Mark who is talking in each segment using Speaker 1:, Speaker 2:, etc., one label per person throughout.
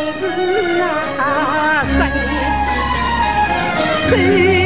Speaker 1: 同年同月同日啊生，谁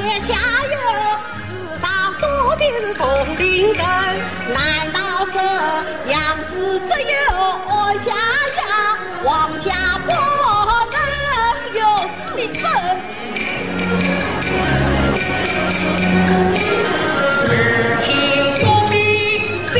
Speaker 1: 天下有世上多的是同龄人
Speaker 2: 难道说娘子只有我家呀
Speaker 1: 王家不能有子孙
Speaker 3: 事情不必
Speaker 4: 再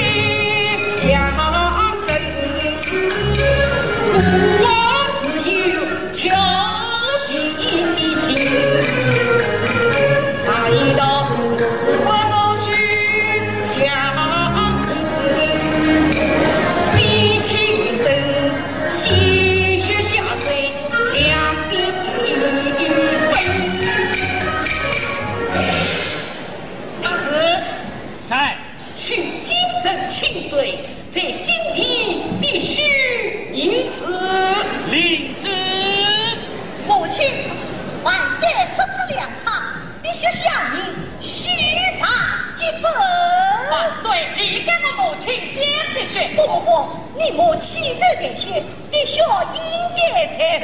Speaker 4: 我
Speaker 1: 气质在先必须要应该在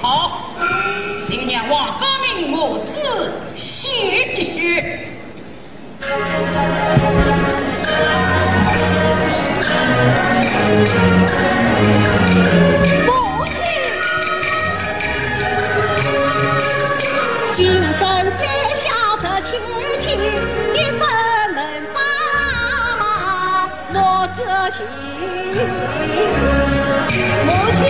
Speaker 1: 后
Speaker 3: 好请娘王公明母子献滴血
Speaker 1: 母亲金针山下的亲戚母亲。母亲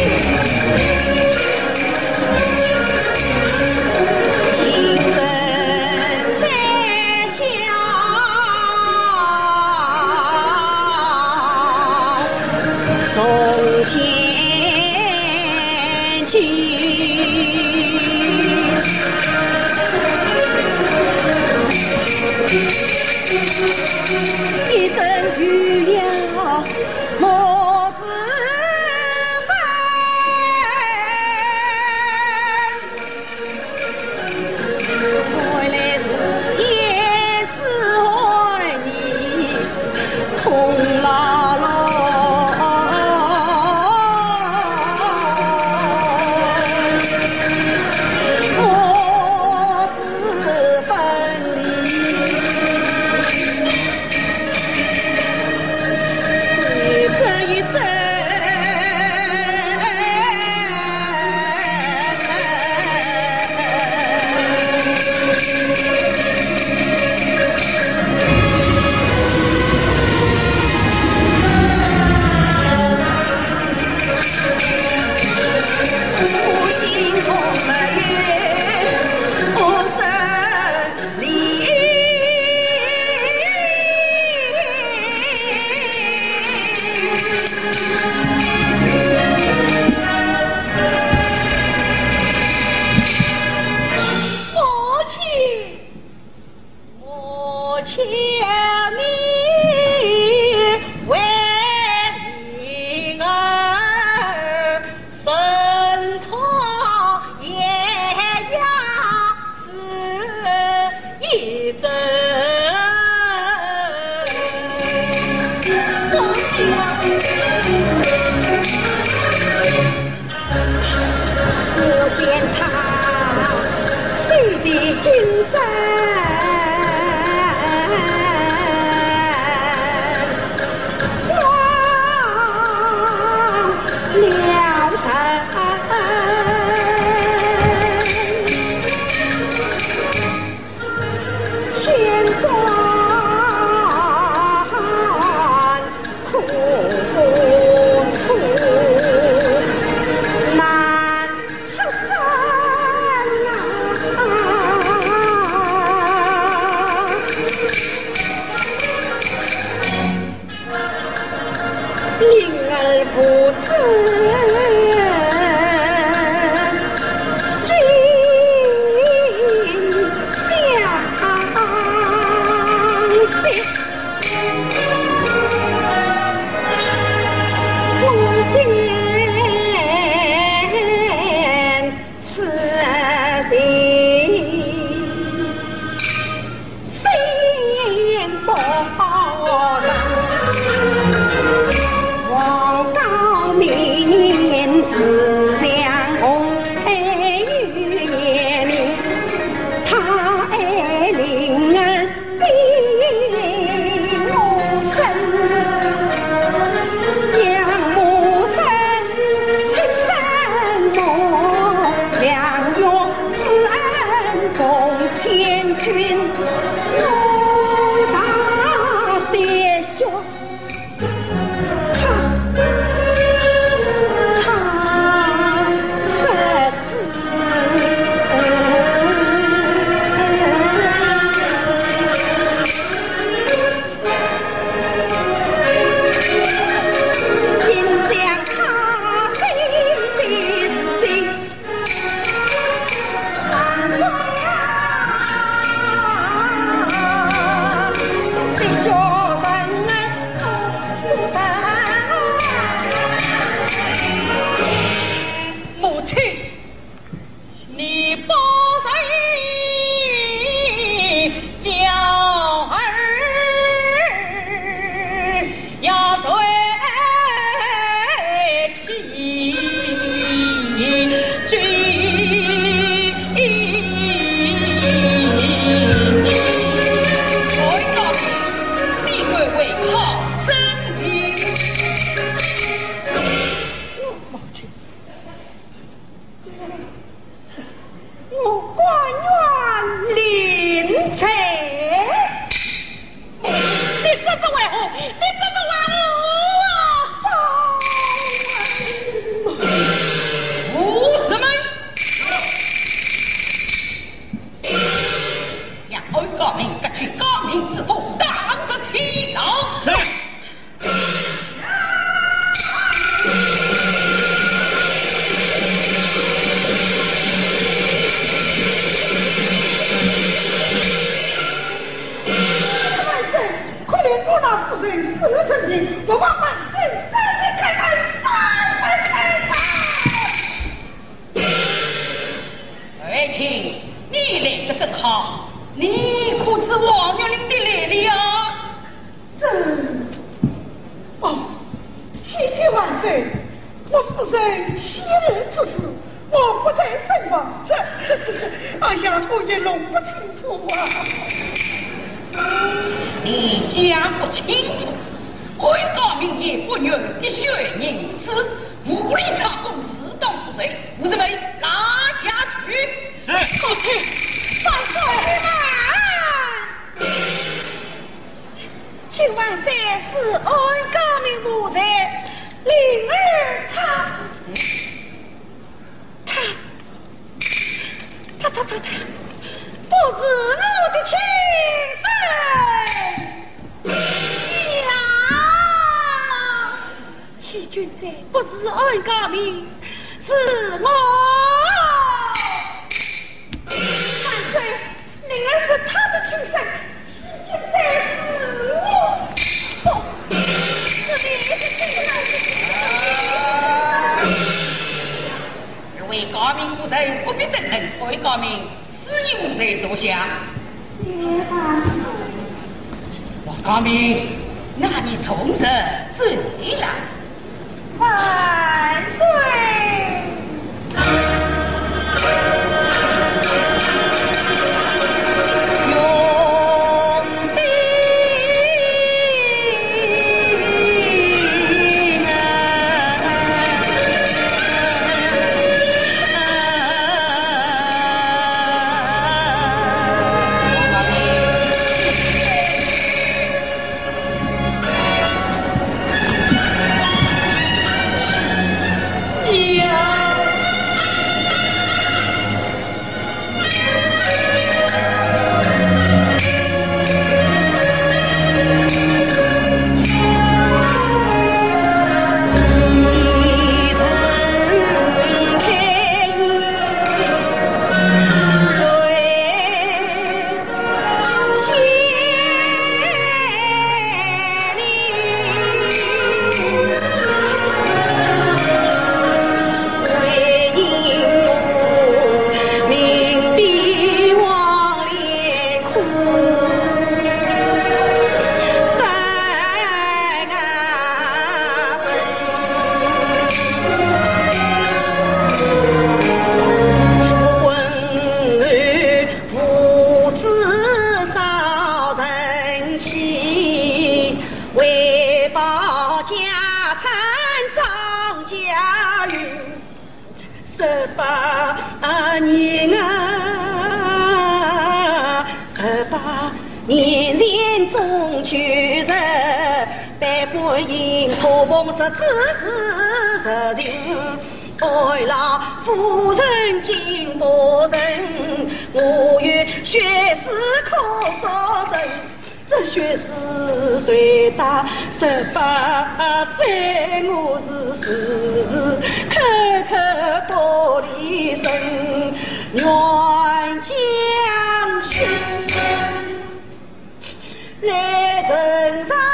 Speaker 1: 四成银，我帮万岁三千开门，三千开门。二青，你来的正好，你可知王月玲的来历啊？这……哦，千岁万
Speaker 5: 岁！我夫人昔日之事，我不再身亡。这、这、这、这……哎呀，我也弄不清楚啊。
Speaker 3: 你讲不清楚，为高明也不愿的血人子，无力查供适当是谁？夫人们拿下去。
Speaker 4: 是。
Speaker 1: 父亲，万岁万请万岁是爱高明奴才，灵儿他，他，他他他他，不是我的亲生儿郎，欺君者不是爱高明，是我。万岁，灵儿是他的亲生，欺君者是我。不，是你。的亲生。
Speaker 3: 二位高明夫人不必争论，为高明死你。无罪所想。王高明，那你。从实罪了。
Speaker 1: 年啊，十八年前中秋日，百官迎错碰十子是实情。爱老夫人敬伯仁，我愿血誓可作证。这血誓虽大十八载，我是时时刻刻保离身，愿将血来呈上。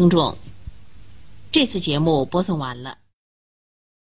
Speaker 6: 听众，这次节目播送完了。